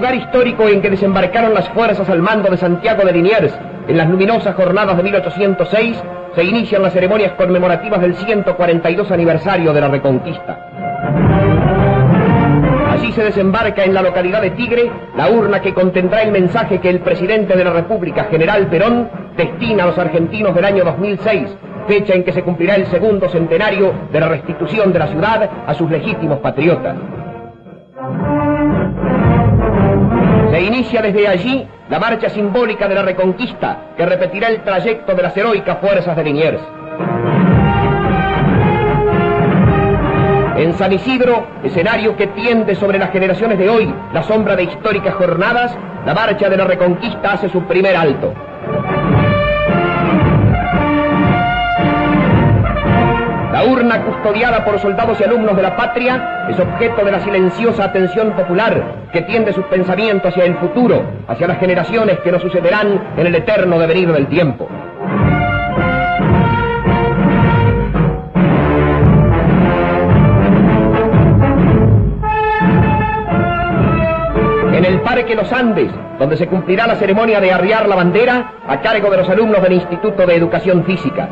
lugar histórico en que desembarcaron las fuerzas al mando de Santiago de Liniers en las luminosas jornadas de 1806, se inician las ceremonias conmemorativas del 142 aniversario de la Reconquista. Así se desembarca en la localidad de Tigre la urna que contendrá el mensaje que el presidente de la República, General Perón, destina a los argentinos del año 2006, fecha en que se cumplirá el segundo centenario de la restitución de la ciudad a sus legítimos patriotas. Inicia desde allí la marcha simbólica de la Reconquista, que repetirá el trayecto de las heroicas fuerzas de Liniers. En San Isidro, escenario que tiende sobre las generaciones de hoy la sombra de históricas jornadas, la marcha de la Reconquista hace su primer alto. La urna custodiada por soldados y alumnos de la patria es objeto de la silenciosa atención popular que tiende sus pensamientos hacia el futuro, hacia las generaciones que nos sucederán en el eterno devenir del tiempo. En el Parque Los Andes, donde se cumplirá la ceremonia de arriar la bandera a cargo de los alumnos del Instituto de Educación Física.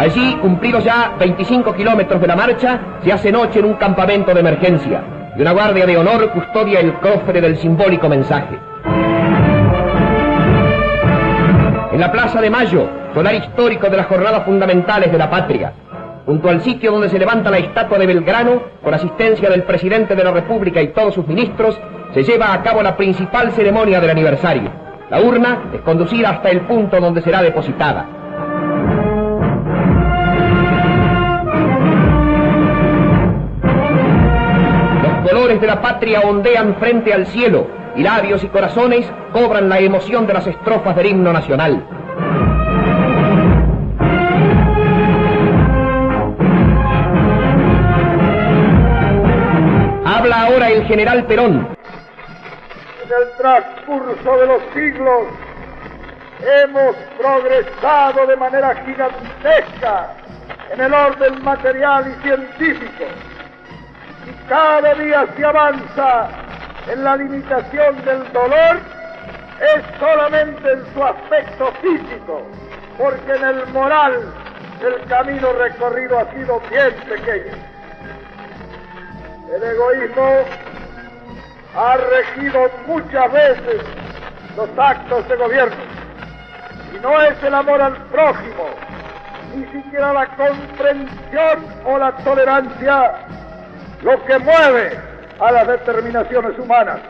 Allí, cumplidos ya 25 kilómetros de la marcha, se hace noche en un campamento de emergencia y una guardia de honor custodia el cofre del simbólico mensaje. En la Plaza de Mayo, solar histórico de las jornadas fundamentales de la patria, junto al sitio donde se levanta la estatua de Belgrano, con asistencia del presidente de la República y todos sus ministros, se lleva a cabo la principal ceremonia del aniversario. La urna es conducida hasta el punto donde será depositada. Colores de la patria ondean frente al cielo y labios y corazones cobran la emoción de las estrofas del himno nacional. Habla ahora el general Perón. En el transcurso de los siglos hemos progresado de manera gigantesca en el orden material y científico cada día se avanza en la limitación del dolor es solamente en su aspecto físico, porque en el moral el camino recorrido ha sido bien pequeño. El egoísmo ha regido muchas veces los actos de gobierno y no es el amor al prójimo, ni siquiera la comprensión o la tolerancia lo que mueve a las determinaciones humanas.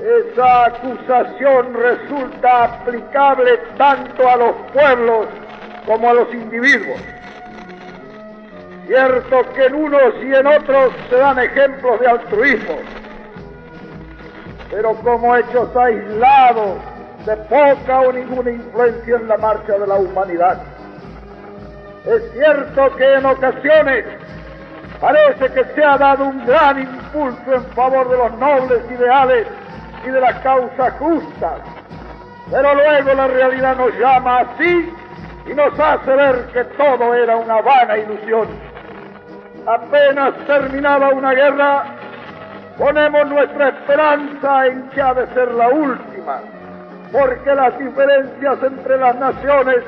Esa acusación resulta aplicable tanto a los pueblos como a los individuos. Cierto que en unos y en otros se dan ejemplos de altruismo, pero como hechos aislados de poca o ninguna influencia en la marcha de la humanidad. Es cierto que en ocasiones parece que se ha dado un gran impulso en favor de los nobles ideales y de las causas justas, pero luego la realidad nos llama así y nos hace ver que todo era una vana ilusión. Apenas terminaba una guerra, ponemos nuestra esperanza en que ha de ser la última, porque las diferencias entre las naciones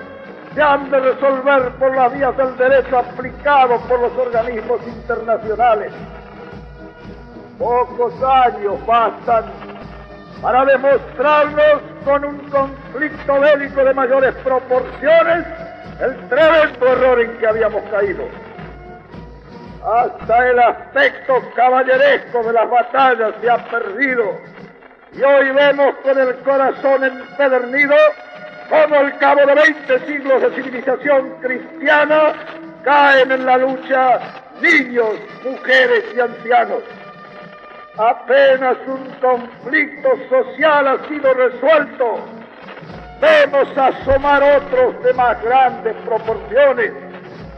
se han de resolver por las vías del derecho aplicado por los organismos internacionales. Pocos años bastan para demostrarnos con un conflicto bélico de mayores proporciones el tremendo error en que habíamos caído. Hasta el aspecto caballeresco de las batallas se ha perdido y hoy vemos con el corazón empedernido cómo al cabo de 20 siglos de civilización cristiana caen en la lucha niños, mujeres y ancianos. Apenas un conflicto social ha sido resuelto. Vemos asomar otros de más grandes proporciones,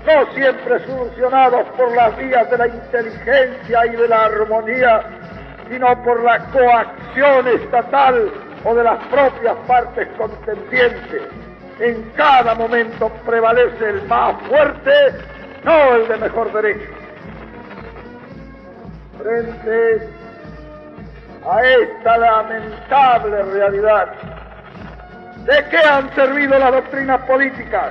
no siempre solucionados por las vías de la inteligencia y de la armonía, sino por la coacción estatal o de las propias partes contendientes. En cada momento prevalece el más fuerte no el de mejor derecho. Frente a esta lamentable realidad, ¿de qué han servido las doctrinas políticas,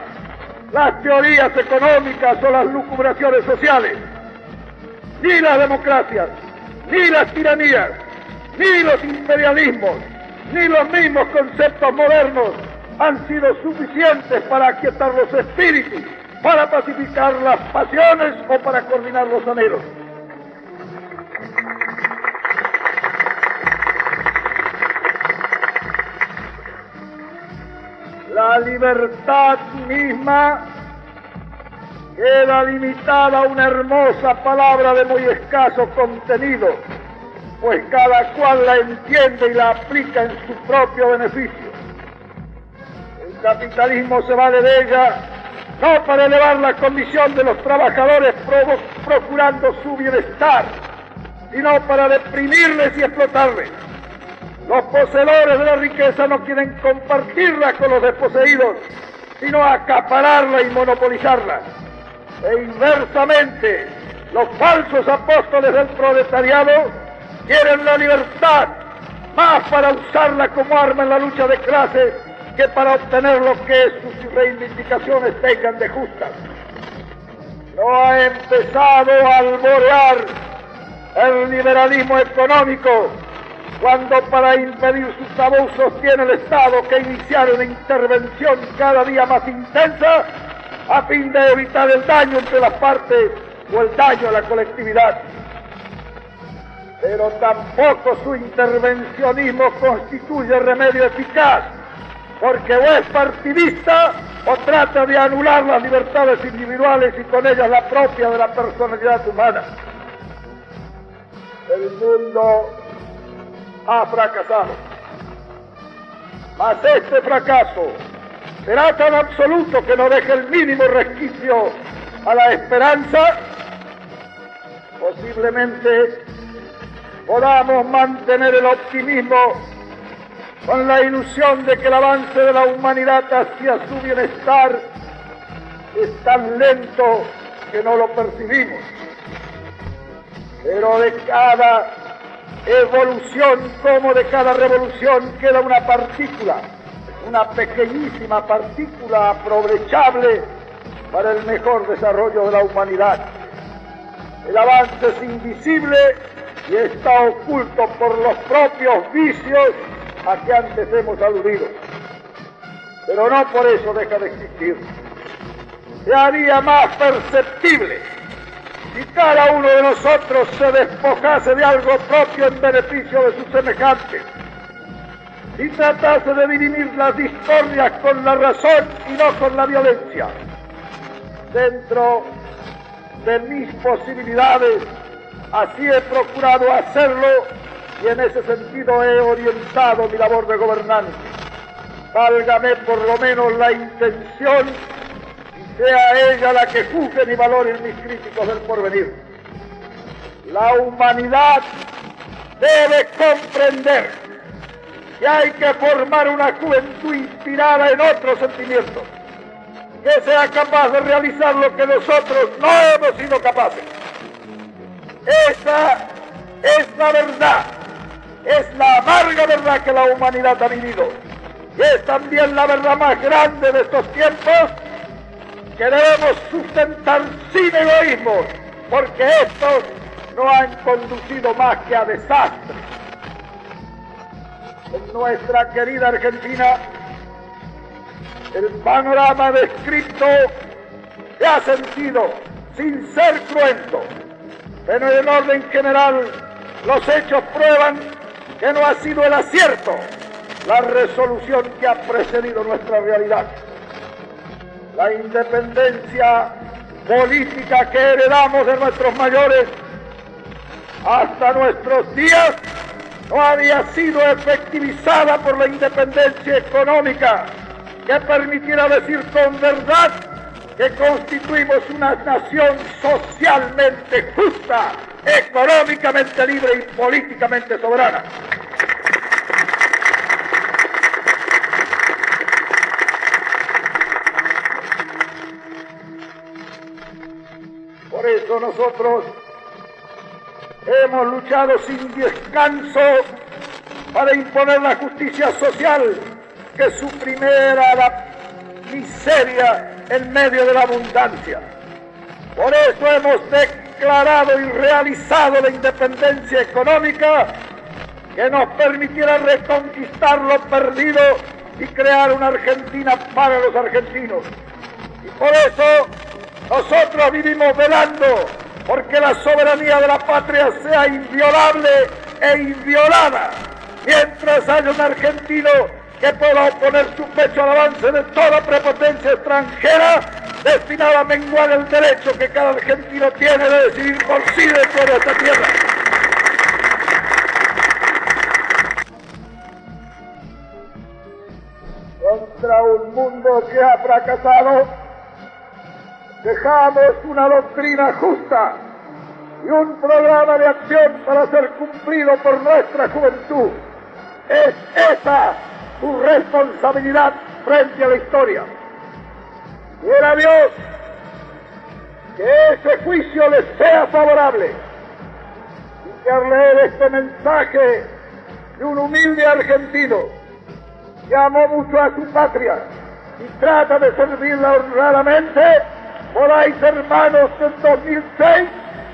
las teorías económicas o las lucubraciones sociales? Ni las democracias, ni las tiranías, ni los imperialismos, ni los mismos conceptos modernos han sido suficientes para aquietar los espíritus, para pacificar las pasiones o para coordinar los anhelos. La libertad misma queda limitada a una hermosa palabra de muy escaso contenido, pues cada cual la entiende y la aplica en su propio beneficio. El capitalismo se vale de ella no para elevar la condición de los trabajadores procurando su bienestar, sino para deprimirles y explotarles. Los poseedores de la riqueza no quieren compartirla con los desposeídos, sino acapararla y monopolizarla. E inversamente, los falsos apóstoles del proletariado quieren la libertad más para usarla como arma en la lucha de clases que para obtener lo que sus reivindicaciones tengan de justas. No ha empezado a alborear el liberalismo económico cuando para impedir sus abusos tiene el Estado que iniciar una intervención cada día más intensa a fin de evitar el daño entre las partes o el daño a la colectividad. Pero tampoco su intervencionismo constituye remedio eficaz, porque o es partidista o trata de anular las libertades individuales y con ellas la propia de la personalidad humana. El mundo ha fracasado. Mas este fracaso será tan absoluto que no deje el mínimo resquicio a la esperanza, posiblemente podamos mantener el optimismo con la ilusión de que el avance de la humanidad hacia su bienestar es tan lento que no lo percibimos. Pero de cada evolución como de cada revolución queda una partícula una pequeñísima partícula aprovechable para el mejor desarrollo de la humanidad. El avance es invisible y está oculto por los propios vicios a que antes hemos aludido. Pero no por eso deja de existir. Se haría más perceptible si cada uno de nosotros se despojase de algo propio en beneficio de sus semejantes y tratase de dirimir las discordias con la razón y no con la violencia. Dentro de mis posibilidades, así he procurado hacerlo y en ese sentido he orientado mi labor de gobernante. Válgame por lo menos la intención y sea ella la que juzgue y valore mis críticos del porvenir. La humanidad debe comprender que hay que formar una juventud inspirada en otros sentimientos, que sea capaz de realizar lo que nosotros no hemos sido capaces. Esa es la verdad, es la amarga verdad que la humanidad ha vivido. Y es también la verdad más grande de estos tiempos que debemos sustentar sin egoísmo, porque estos no han conducido más que a desastres en nuestra querida Argentina, el panorama descrito se ha sentido sin ser cruento, pero en el orden general los hechos prueban que no ha sido el acierto la resolución que ha precedido nuestra realidad. La independencia política que heredamos de nuestros mayores hasta nuestros días no había sido efectivizada por la independencia económica que permitiera decir con verdad que constituimos una nación socialmente justa, económicamente libre y políticamente soberana. nosotros hemos luchado sin descanso para imponer la justicia social que suprimiera la miseria en medio de la abundancia. Por eso hemos declarado y realizado la independencia económica que nos permitiera reconquistar lo perdido y crear una Argentina para los argentinos. Y por eso nosotros vivimos velando porque la soberanía de la patria sea inviolable e inviolada, mientras haya un argentino que pueda oponer su pecho al avance de toda prepotencia extranjera destinada a menguar el derecho que cada argentino tiene de decidir por sí dentro de esta tierra. Contra un mundo que ha fracasado, dejamos una doctrina justa y un programa de acción para ser cumplido por nuestra juventud. Es esa su responsabilidad frente a la historia. Quiera Dios que ese juicio les sea favorable y que al leer este mensaje de un humilde argentino que amó mucho a su patria y trata de servirla honradamente, podáis hermanos en 2006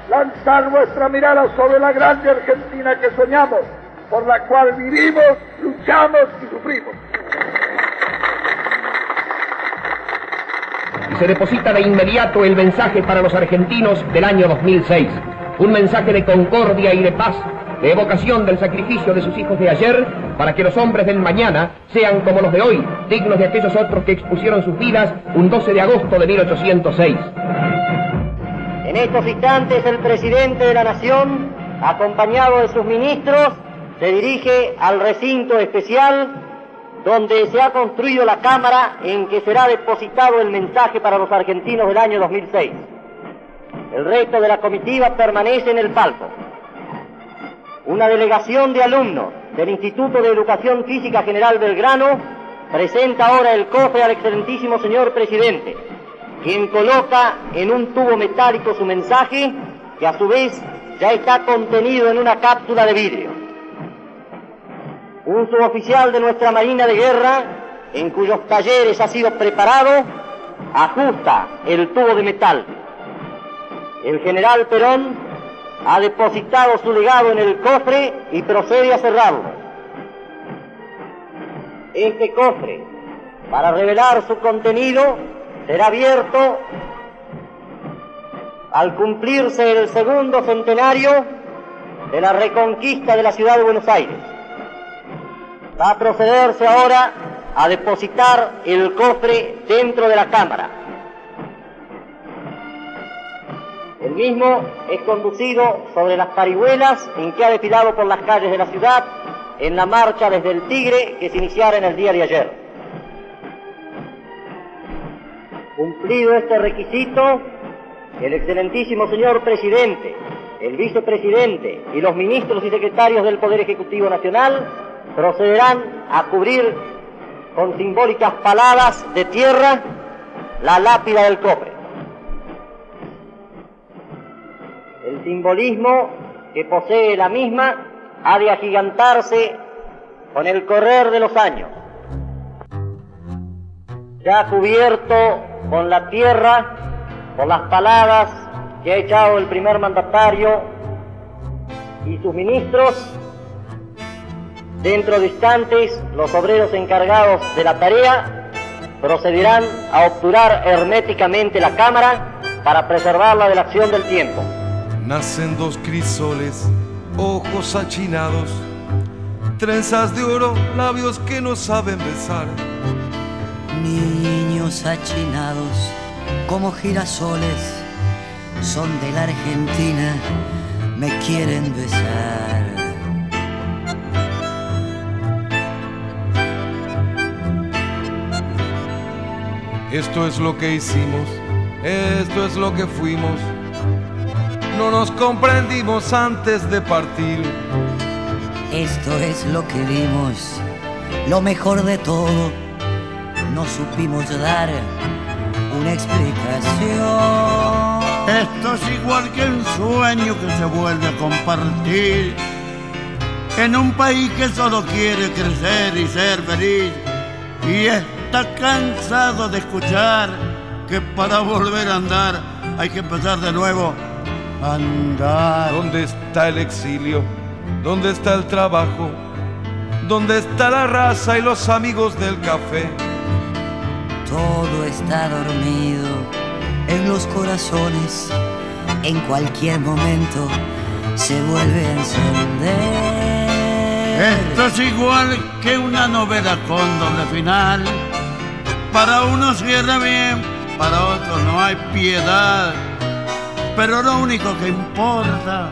lanzar nuestra mirada sobre la grande Argentina que soñamos por la cual vivimos, luchamos y sufrimos. Y se deposita de inmediato el mensaje para los argentinos del año 2006. Un mensaje de concordia y de paz, de evocación del sacrificio de sus hijos de ayer, para que los hombres del mañana sean como los de hoy, dignos de aquellos otros que expusieron sus vidas un 12 de agosto de 1806. En estos instantes el presidente de la Nación, acompañado de sus ministros, se dirige al recinto especial donde se ha construido la cámara en que será depositado el mensaje para los argentinos del año 2006. El resto de la comitiva permanece en el palco. Una delegación de alumnos del Instituto de Educación Física General Belgrano presenta ahora el cofre al excelentísimo señor presidente, quien coloca en un tubo metálico su mensaje, que a su vez ya está contenido en una cápsula de vidrio un suboficial de nuestra Marina de Guerra, en cuyos talleres ha sido preparado, ajusta el tubo de metal. El general Perón ha depositado su legado en el cofre y procede a cerrarlo. Este cofre, para revelar su contenido, será abierto al cumplirse el segundo centenario de la reconquista de la ciudad de Buenos Aires va a procederse ahora a depositar el cofre dentro de la cámara. El mismo es conducido sobre las parihuelas en que ha desfilado por las calles de la ciudad en la marcha desde el Tigre que se iniciara en el día de ayer. Cumplido este requisito, el excelentísimo señor presidente, el vicepresidente y los ministros y secretarios del Poder Ejecutivo Nacional procederán a cubrir con simbólicas paladas de tierra la lápida del cofre. El simbolismo que posee la misma ha de agigantarse con el correr de los años. Ya cubierto con la tierra, por las paladas que ha echado el primer mandatario y sus ministros, Dentro de instantes, los obreros encargados de la tarea procederán a obturar herméticamente la cámara para preservarla de la acción del tiempo. Nacen dos crisoles, ojos achinados, trenzas de oro, labios que no saben besar. Niños achinados como girasoles, son de la Argentina, me quieren besar. Esto es lo que hicimos, esto es lo que fuimos. No nos comprendimos antes de partir. Esto es lo que vimos, lo mejor de todo. No supimos dar una explicación. Esto es igual que un sueño que se vuelve a compartir en un país que solo quiere crecer y ser feliz y está cansado de escuchar que para volver a andar hay que empezar de nuevo a andar. ¿Dónde está el exilio? ¿Dónde está el trabajo? ¿Dónde está la raza y los amigos del café? Todo está dormido en los corazones. En cualquier momento se vuelve a encender. Esto es igual que una novela con doble final. Para unos cierra bien, para otros no hay piedad. Pero lo único que importa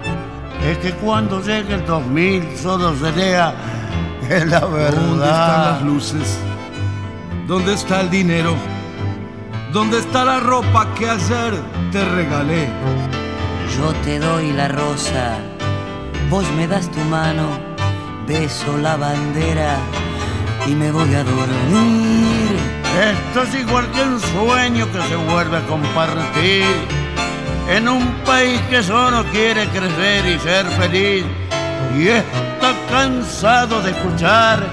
es que cuando llegue el 2000 solo se lea en la verdad. ¿Dónde están las luces? ¿Dónde está el dinero? ¿Dónde está la ropa que ayer te regalé? Yo te doy la rosa, vos me das tu mano, beso la bandera y me voy a dormir. Esto es igual que un sueño que se vuelve a compartir en un país que solo quiere crecer y ser feliz y está cansado de escuchar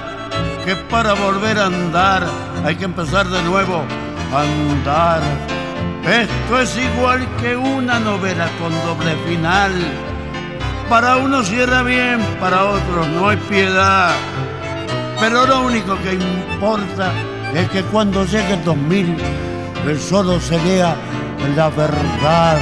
que para volver a andar hay que empezar de nuevo a andar. Esto es igual que una novela con doble final. Para unos cierra bien, para otros no hay piedad. Pero lo único que importa es que cuando llegue el 2000, el solo se lea la verdad.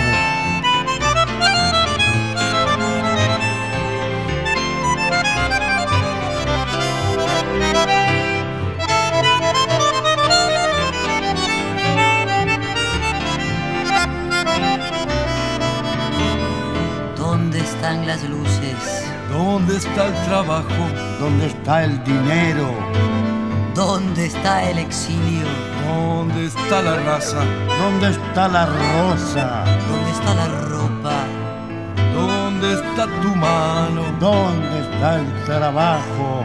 ¿Dónde están las luces? ¿Dónde está el trabajo? ¿Dónde está el dinero? ¿Dónde está el exilio? ¿Dónde está la raza? ¿Dónde está la rosa? ¿Dónde está la ropa? ¿Dónde está tu mano? ¿Dónde está el trabajo?